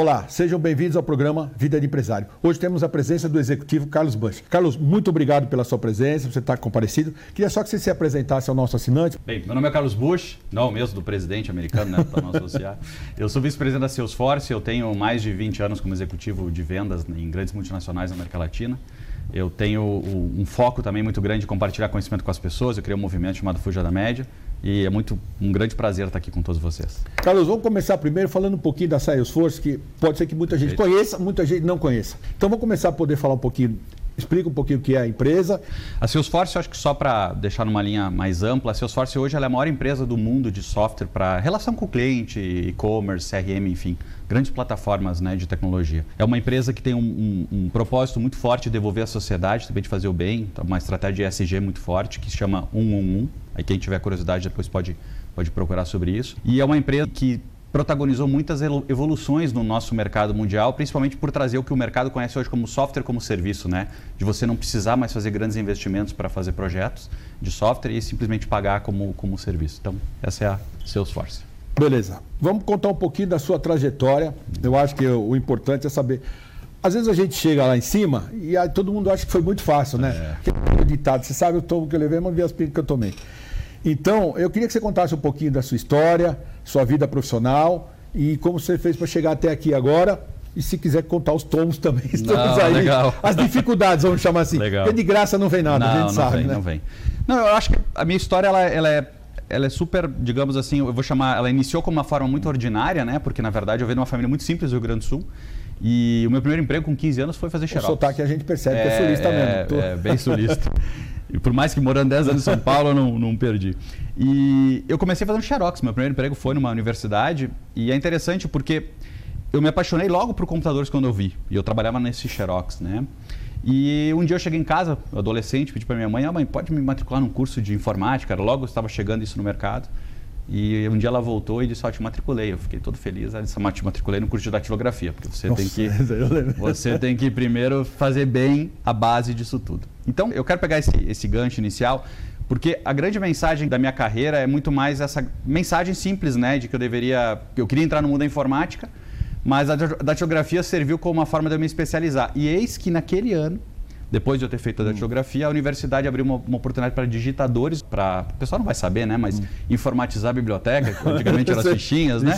Olá, sejam bem-vindos ao programa Vida de Empresário. Hoje temos a presença do executivo Carlos Bush. Carlos, muito obrigado pela sua presença, você está comparecido. Queria só que você se apresentasse ao nosso assinante. Bem, meu nome é Carlos Bush, não mesmo do presidente americano, né, para não associar. Eu sou vice-presidente da Salesforce, eu tenho mais de 20 anos como executivo de vendas em grandes multinacionais na América Latina. Eu tenho um foco também muito grande de compartilhar conhecimento com as pessoas. Eu criei um movimento chamado Fuja da Média. E é muito um grande prazer estar aqui com todos vocês. Carlos, vamos começar primeiro falando um pouquinho da Salesforce, que pode ser que muita gente conheça, muita gente não conheça. Então vamos começar a poder falar um pouquinho Explica um pouquinho o que é a empresa. A Salesforce, acho que só para deixar numa linha mais ampla, a Salesforce hoje é a maior empresa do mundo de software para relação com o cliente, e-commerce, CRM, enfim, grandes plataformas né, de tecnologia. É uma empresa que tem um, um, um, propósito muito forte de devolver à sociedade, também de fazer o bem, uma estratégia ESG muito forte que se chama 111. Aí quem tiver curiosidade depois pode, pode procurar sobre isso. E é uma empresa que protagonizou muitas evoluções no nosso mercado mundial, principalmente por trazer o que o mercado conhece hoje como software como serviço, né? De você não precisar mais fazer grandes investimentos para fazer projetos de software e simplesmente pagar como, como serviço. Então, essa é a Salesforce. Beleza. Vamos contar um pouquinho da sua trajetória. Eu acho que o importante é saber. Às vezes a gente chega lá em cima e todo mundo acha que foi muito fácil, né? É. ditado, você sabe o tomo que eu levei, mas vi as pincas que eu tomei. Então, eu queria que você contasse um pouquinho da sua história, sua vida profissional e como você fez para chegar até aqui agora. E se quiser contar os tomos também, estamos não, aí. Legal. As dificuldades, vamos chamar assim. Legal. Porque de graça não vem nada, não, a gente não sabe, vem, né? Não vem. Não, eu acho que a minha história ela, ela é ela é super, digamos assim, eu vou chamar, ela iniciou como uma forma muito ordinária, né? Porque na verdade eu venho de uma família muito simples do Rio Grande do Sul. E o meu primeiro emprego com 15 anos foi fazer xerox. O sotaque a gente percebe é, que é sulista é, mesmo. É, bem sulista. E por mais que morando 10 anos em São Paulo, eu não, não perdi. E eu comecei fazendo xerox. Meu primeiro emprego foi numa universidade. E é interessante porque eu me apaixonei logo por computadores quando eu vi. E eu trabalhava nesse xerox, né? E um dia eu cheguei em casa, adolescente, pedi para minha mãe, ah, mãe, pode me matricular num curso de informática? Logo estava chegando isso no mercado. E um dia ela voltou e disse, ó, oh, te matriculei. Eu fiquei todo feliz. Ela disse, te matriculei no curso de datilografia, porque você Nossa, tem que você tem que primeiro fazer bem a base disso tudo. Então, eu quero pegar esse, esse gancho inicial, porque a grande mensagem da minha carreira é muito mais essa mensagem simples, né, de que eu deveria, eu queria entrar no mundo da informática, mas a datilografia serviu como uma forma de eu me especializar. E eis que naquele ano depois de eu ter feito a datilografia, a universidade abriu uma, uma oportunidade para digitadores, para o pessoal não vai saber, né? Mas hum. informatizar a biblioteca, que antigamente eram as fichinhas, né?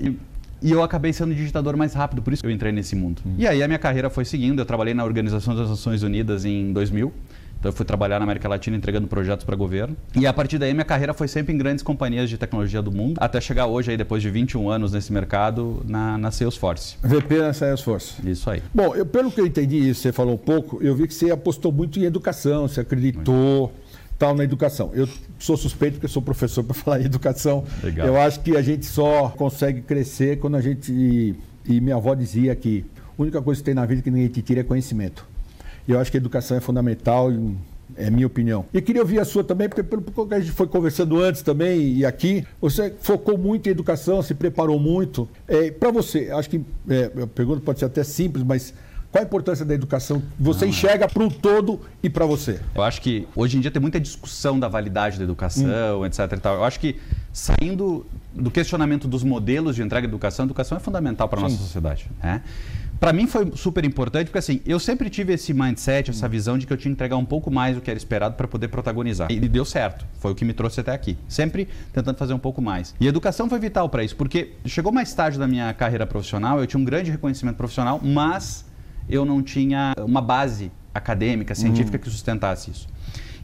E, e eu acabei sendo digitador mais rápido, por isso que eu entrei nesse mundo. Hum. E aí a minha carreira foi seguindo, eu trabalhei na Organização das Nações Unidas em 2000. Então eu fui trabalhar na América Latina entregando projetos para governo. E a partir daí minha carreira foi sempre em grandes companhias de tecnologia do mundo, até chegar hoje aí depois de 21 anos nesse mercado na, na Salesforce. VP na Salesforce. Isso aí. Bom, eu, pelo que eu entendi, você falou um pouco, eu vi que você apostou muito em educação, você acreditou tal na educação. Eu sou suspeito porque sou professor para falar em educação. Legal. Eu acho que a gente só consegue crescer quando a gente e minha avó dizia que a única coisa que tem na vida que ninguém te tira é conhecimento. E eu acho que a educação é fundamental, é minha opinião. E queria ouvir a sua também, porque pelo que a gente foi conversando antes também e aqui, você focou muito em educação, se preparou muito. É, Para você, acho que é, a pergunta pode ser até simples, mas qual a importância da educação? Você é. enxerga para o todo e para você? Eu acho que hoje em dia tem muita discussão da validade da educação, hum. etc. Eu acho que saindo do questionamento dos modelos de entrega de educação, a educação é fundamental para a nossa sociedade. Né? Para mim foi super importante, porque assim, eu sempre tive esse mindset, essa visão de que eu tinha que entregar um pouco mais do que era esperado para poder protagonizar. E deu certo. Foi o que me trouxe até aqui. Sempre tentando fazer um pouco mais. E educação foi vital para isso, porque chegou mais tarde da minha carreira profissional, eu tinha um grande reconhecimento profissional, mas eu não tinha uma base acadêmica, científica que sustentasse isso.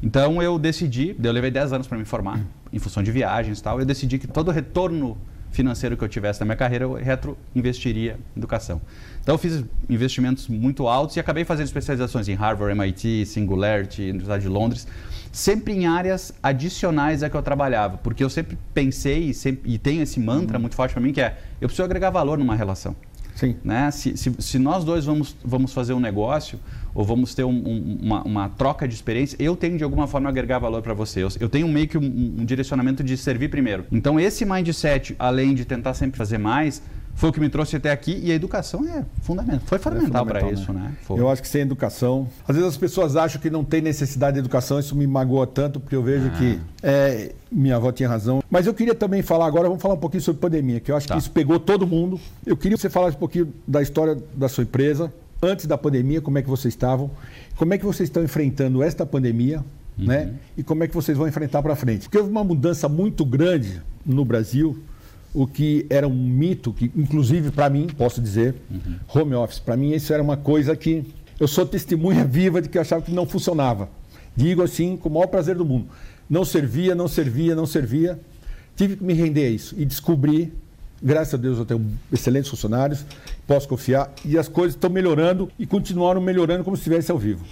Então eu decidi, eu levei 10 anos para me formar, em função de viagens e tal, eu decidi que todo retorno financeiro que eu tivesse na minha carreira, eu retroinvestiria em educação. Então eu fiz investimentos muito altos e acabei fazendo especializações em Harvard, MIT, Singularity, Universidade de Londres, sempre em áreas adicionais a que eu trabalhava, porque eu sempre pensei e, sempre, e tenho esse mantra uhum. muito forte para mim que é eu preciso agregar valor numa relação. Sim. Né? Se, se, se, nós dois vamos, vamos fazer um negócio ou vamos ter um, um, uma, uma, troca de experiência, eu tenho de alguma forma agregar valor para você. Eu, eu, tenho meio que um, um direcionamento de servir primeiro. Então esse mindset, além de tentar sempre fazer mais, foi o que me trouxe até aqui e a educação é fundamental. Foi fundamental, é fundamental para isso, né? né? Eu acho que sem educação. Às vezes as pessoas acham que não tem necessidade de educação, isso me magoa tanto, porque eu vejo ah. que é, minha avó tinha razão. Mas eu queria também falar agora, vamos falar um pouquinho sobre pandemia, que eu acho tá. que isso pegou todo mundo. Eu queria que você falasse um pouquinho da história da sua empresa, antes da pandemia, como é que vocês estavam, como é que vocês estão enfrentando esta pandemia, uhum. né? E como é que vocês vão enfrentar para frente. Porque houve uma mudança muito grande no Brasil o que era um mito, que inclusive para mim, posso dizer, uhum. home office, para mim isso era uma coisa que eu sou testemunha viva de que eu achava que não funcionava. Digo assim com o maior prazer do mundo. Não servia, não servia, não servia. Tive que me render a isso e descobri, graças a Deus eu tenho excelentes funcionários, posso confiar, e as coisas estão melhorando e continuaram melhorando como se estivesse ao vivo.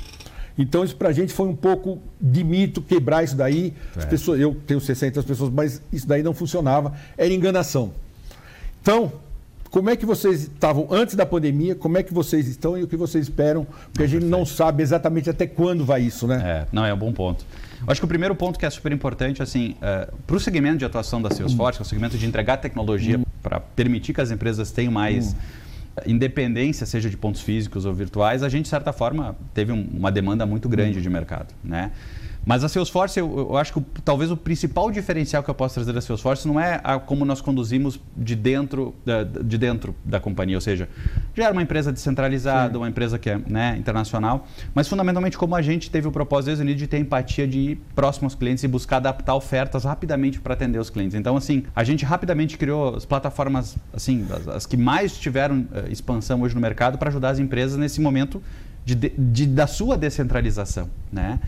Então, isso para a gente foi um pouco de mito quebrar isso daí. É. As pessoas, eu tenho 600 pessoas, mas isso daí não funcionava. Era enganação. Então, como é que vocês estavam antes da pandemia? Como é que vocês estão e o que vocês esperam? Porque a gente perfeito. não sabe exatamente até quando vai isso, né? É, não, é um bom ponto. Eu acho que o primeiro ponto que é super importante, assim, é, para o segmento de atuação da Salesforce, que é o segmento de entregar tecnologia hum. para permitir que as empresas tenham mais. Hum independência, seja de pontos físicos ou virtuais, a gente, de certa forma, teve um, uma demanda muito grande de mercado. Né? Mas a Salesforce, eu, eu acho que o, talvez o principal diferencial que eu posso trazer da Salesforce não é a, como nós conduzimos de dentro da, de dentro da companhia, ou seja, já era uma empresa descentralizada, Sim. uma empresa que é né, internacional, mas fundamentalmente como a gente teve o propósito desde o início de ter empatia de ir próximo aos clientes e buscar adaptar ofertas rapidamente para atender os clientes. Então, assim, a gente rapidamente criou as plataformas, assim, as, as que mais tiveram uh, expansão hoje no mercado para ajudar as empresas nesse momento de, de, da sua descentralização, né?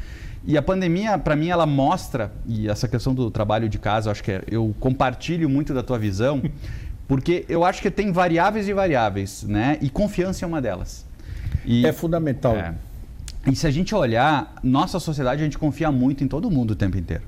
E a pandemia, para mim, ela mostra, e essa questão do trabalho de casa, acho que é, eu compartilho muito da tua visão, porque eu acho que tem variáveis e variáveis, né? E confiança é uma delas. E, é fundamental. É, e se a gente olhar, nossa sociedade, a gente confia muito em todo mundo o tempo inteiro.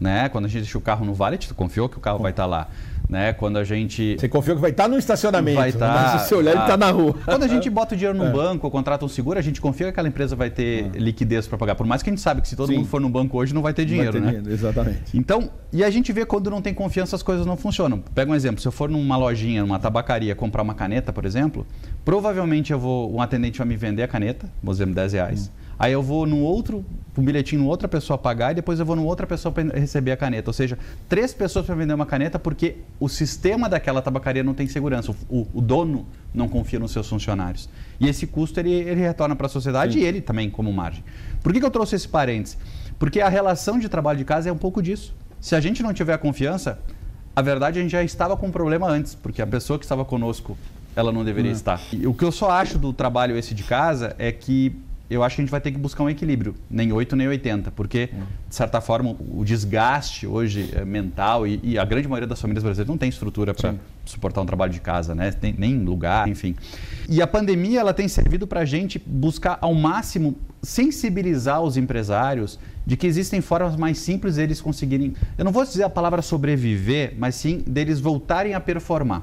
Né? Quando a gente deixa o carro no valet, tu confiou que o carro vai estar tá lá. Né? Quando a gente. Você confiou que vai estar tá no estacionamento. Vai estar. Tá, mas se você olhar, ele está na rua. Quando a gente bota o dinheiro no é. banco contrata um seguro, a gente confia que aquela empresa vai ter é. liquidez para pagar. Por mais que a gente sabe que se todo Sim. mundo for no banco hoje, não vai ter dinheiro, vai ter né? Dinheiro, exatamente. Então, e a gente vê quando não tem confiança, as coisas não funcionam. Pega um exemplo: se eu for numa lojinha, numa tabacaria, comprar uma caneta, por exemplo, provavelmente eu vou, um atendente vai me vender a caneta, vou dizer 10 reais. Hum Aí eu vou no outro, um bilhetinho, outra pessoa pagar e depois eu vou numa outra pessoa para receber a caneta. Ou seja, três pessoas para vender uma caneta porque o sistema daquela tabacaria não tem segurança. O, o dono não confia nos seus funcionários. E esse custo ele, ele retorna para a sociedade Sim. e ele também como margem. Por que, que eu trouxe esse parênteses? Porque a relação de trabalho de casa é um pouco disso. Se a gente não tiver confiança, a verdade a gente já estava com um problema antes, porque a pessoa que estava conosco, ela não deveria uhum. estar. E o que eu só acho do trabalho esse de casa é que eu acho que a gente vai ter que buscar um equilíbrio, nem 8 nem 80, porque, de certa forma, o desgaste hoje é mental e, e, a grande maioria das famílias brasileiras não tem estrutura para suportar um trabalho de casa, né? Tem, nem lugar, enfim. E a pandemia ela tem servido para a gente buscar ao máximo sensibilizar os empresários de que existem formas mais simples deles conseguirem, eu não vou dizer a palavra sobreviver, mas sim deles voltarem a performar.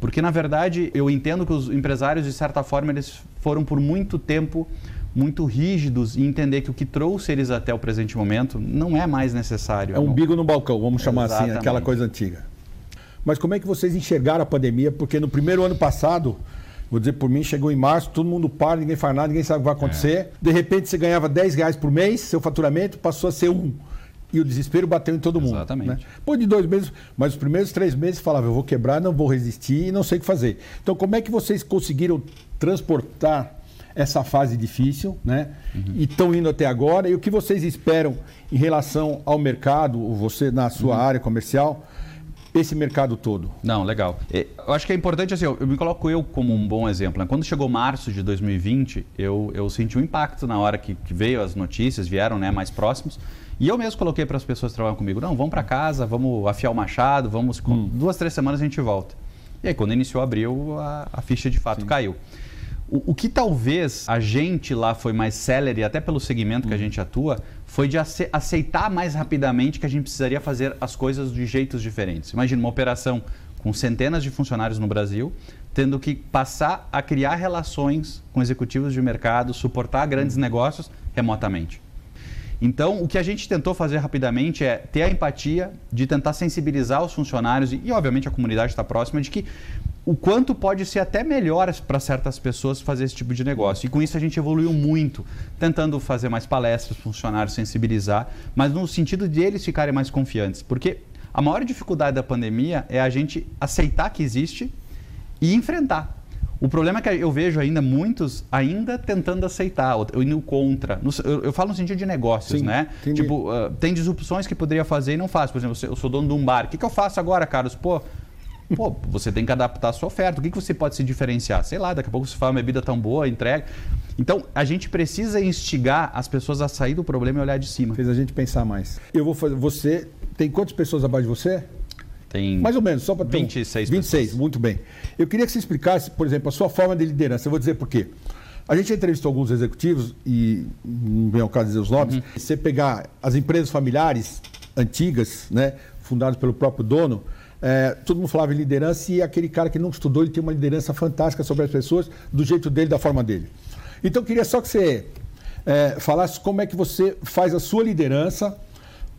Porque, na verdade, eu entendo que os empresários, de certa forma, eles foram por muito tempo muito rígidos e entender que o que trouxe eles até o presente momento não é mais necessário. É um bigo no balcão, vamos chamar Exatamente. assim, aquela coisa antiga. Mas como é que vocês enxergaram a pandemia? Porque no primeiro ano passado, vou dizer por mim, chegou em março, todo mundo para, ninguém faz nada, ninguém sabe o que vai acontecer. É. De repente você ganhava 10 reais por mês, seu faturamento passou a ser um. E o desespero bateu em todo mundo. Exatamente. Né? Depois de dois meses, mas os primeiros três meses falava, eu vou quebrar, não vou resistir e não sei o que fazer. Então, como é que vocês conseguiram transportar essa fase difícil, né? Uhum. E estão indo até agora. E o que vocês esperam em relação ao mercado, você na sua uhum. área comercial, esse mercado todo? Não, legal. É, eu acho que é importante, assim, eu me coloco eu como um bom exemplo. Né? Quando chegou março de 2020, eu, eu senti um impacto na hora que, que veio as notícias, vieram né, mais próximos. E eu mesmo coloquei para as pessoas que trabalham comigo, não, vamos para casa, vamos afiar o machado, vamos, hum. duas, três semanas a gente volta. E aí, quando iniciou abril, a, a ficha de fato Sim. caiu. O, o, que talvez a gente lá foi mais celery, até pelo segmento que a hum. gente atua, foi de aceitar mais rapidamente que a gente precisaria fazer as coisas de jeitos diferentes. Imagina uma operação com centenas de funcionários no Brasil, tendo que passar a criar relações com executivos de mercado, suportar grandes hum. negócios remotamente. Então, o que a gente tentou fazer rapidamente é ter a empatia de tentar sensibilizar os funcionários e obviamente, a comunidade está próxima de que o quanto pode ser até melhor para certas pessoas fazer esse tipo de negócio. E com isso a gente evoluiu muito, tentando fazer mais palestras, funcionários, sensibilizar, mas no sentido de eles ficarem mais confiantes. Porque a maior dificuldade da pandemia é a gente aceitar que existe e enfrentar. O problema é que eu vejo ainda muitos ainda tentando aceitar, ou indo contra. Eu, eu falo no sentido de negócios, Sim, né? entendi. Tipo, uh, tem disrupções que poderia fazer e não faz. Por exemplo, eu sou dono de um bar. O que, que eu faço agora, Carlos? Pô, Pô, você tem que adaptar a sua oferta. O que, que você pode se diferenciar? Sei lá, daqui a pouco você faz uma bebida tão boa, entrega. Então, a gente precisa instigar as pessoas a sair do problema e olhar de cima. Fez a gente pensar mais. Eu vou fazer. Você. Tem quantas pessoas abaixo de você? Tem Mais ou menos, só para ter. um- 26 26, pessoas. muito bem. Eu queria que você explicasse, por exemplo, a sua forma de liderança. Eu vou dizer por quê. A gente entrevistou alguns executivos, e não vem ao caso dizer os nomes. Uhum. Você pegar as empresas familiares antigas, né, fundadas pelo próprio dono, é, todo mundo falava em liderança e aquele cara que não estudou, ele tem uma liderança fantástica sobre as pessoas, do jeito dele, da forma dele. Então, eu queria só que você é, falasse como é que você faz a sua liderança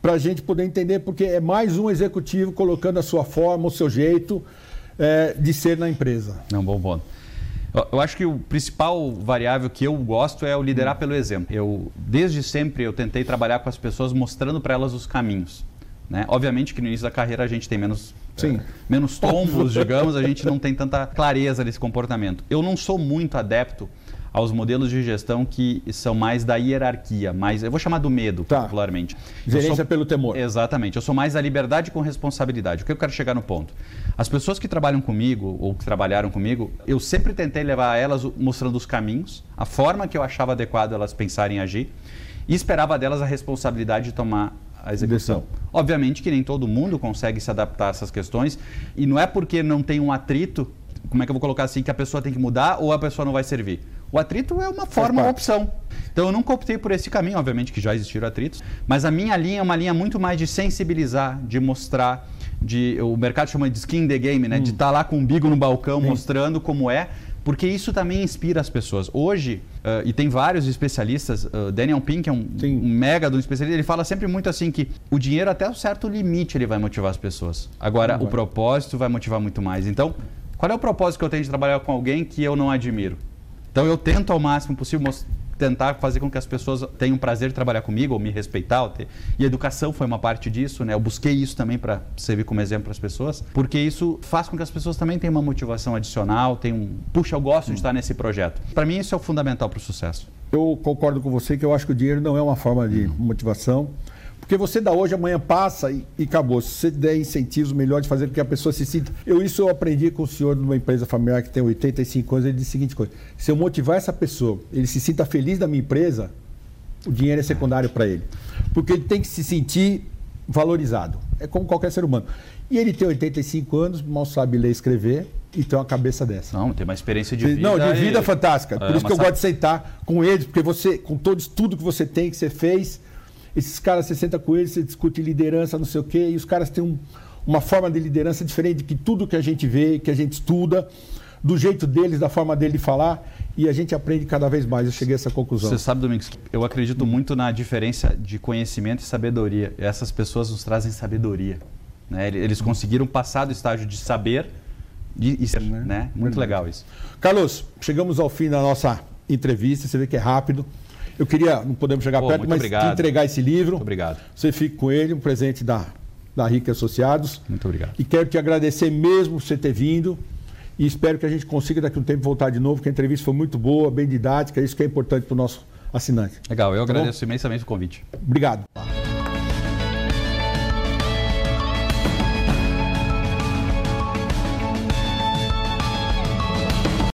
para a gente poder entender, porque é mais um executivo colocando a sua forma, o seu jeito é, de ser na empresa. Não, bom ponto. Eu- acho que o principal variável que eu gosto é o liderar pelo exemplo. Eu, desde sempre, eu tentei trabalhar com as pessoas mostrando para elas os caminhos. Né? Obviamente que no início da carreira a gente tem menos, Sim. eh, menos tombos, digamos, a gente não tem tanta clareza desse comportamento. Eu não sou muito adepto aos modelos de gestão que são mais da hierarquia, mais, eu vou chamar do medo, Tá. popularmente. Gerência sou- pelo temor. Exatamente. Eu sou mais da liberdade com responsabilidade. O que eu quero chegar no ponto? As pessoas que trabalham comigo ou que trabalharam comigo, eu sempre tentei levar elas mostrando os caminhos, a forma que eu achava adequado elas pensarem e agir, e esperava delas a responsabilidade de tomar a execução. Obviamente que nem todo mundo consegue se adaptar a essas questões, e não é porque não tem um atrito, como é que eu vou colocar assim, que a pessoa tem que mudar ou a pessoa não vai servir. O atrito é uma forma, uma opção. Então eu nunca optei por esse caminho, obviamente que já existiram atritos, mas a minha linha é uma linha muito mais de sensibilizar, de mostrar, de o mercado chama de skin in the game, né? De estar lá com o umbigo no balcão mostrando como é, porque isso também inspira as pessoas. Hoje, eh, e tem vários especialistas, eh, Daniel Pink é um, um mega do especialista, ele fala sempre muito assim que o dinheiro até um certo limite ele vai motivar as pessoas. Agora, o propósito vai motivar muito mais. Então, qual é o propósito que eu tenho de trabalhar com alguém que eu não admiro? Então eu tento ao máximo possível mos- tentar fazer com que as pessoas tenham prazer de trabalhar comigo ou me respeitar. ou ter- E a educação foi uma parte disso, né? Eu busquei isso também para servir como exemplo para as pessoas, porque isso faz com que as pessoas também tenham uma motivação adicional, tenham um, puxa, eu gosto de estar nesse projeto. Para mim isso é o fundamental para o sucesso. Eu concordo com você que eu acho que o dinheiro não é uma forma de motivação. Porque você dá hoje, amanhã passa e, e acabou. Se você der incentivos melhores de fazer com que a pessoa se sinta. Eu, isso eu aprendi com o senhor de uma empresa familiar que tem 85 anos. Ele disse a seguinte coisa: se eu motivar essa pessoa, ele se sinta feliz da minha empresa, o dinheiro é secundário para ele. Porque ele tem que se sentir valorizado. É como qualquer ser humano. E ele tem 85 anos, mal sabe ler e escrever e tem uma cabeça dessa. Não, tem uma experiência de vida. Não, de vida e- fantástica. É, Por isso que eu gosto de sentar com eles, porque você, com todo estudo que você tem, que você fez, esses caras, você senta com eles, você discute liderança, não sei o quê, e os caras têm um- uma forma de liderança diferente que tudo que a gente vê, que a gente estuda, do jeito deles, da forma dele de falar, e a gente aprende cada vez mais. Eu cheguei a essa conclusão. Você sabe, Domingos, que eu acredito muito na diferença de conhecimento e sabedoria. Essas pessoas nos trazem sabedoria. né? Eles conseguiram passar do estágio de saber e, e ser, né? Muito legal isso. Carlos, chegamos ao fim da nossa entrevista, você vê que é rápido. Eu queria, não podemos chegar Pô, perto, mas obrigado. te entregar esse livro. Muito obrigado. Você fica com ele, um presente da, da Rica Associados. Muito obrigado. E quero te agradecer mesmo por você ter vindo. E espero que a gente consiga daqui a um tempo voltar de novo, porque a entrevista foi muito boa, bem didática, isso que é importante para o nosso assinante. Legal, eu Tá bom? agradeço imensamente o convite. Obrigado.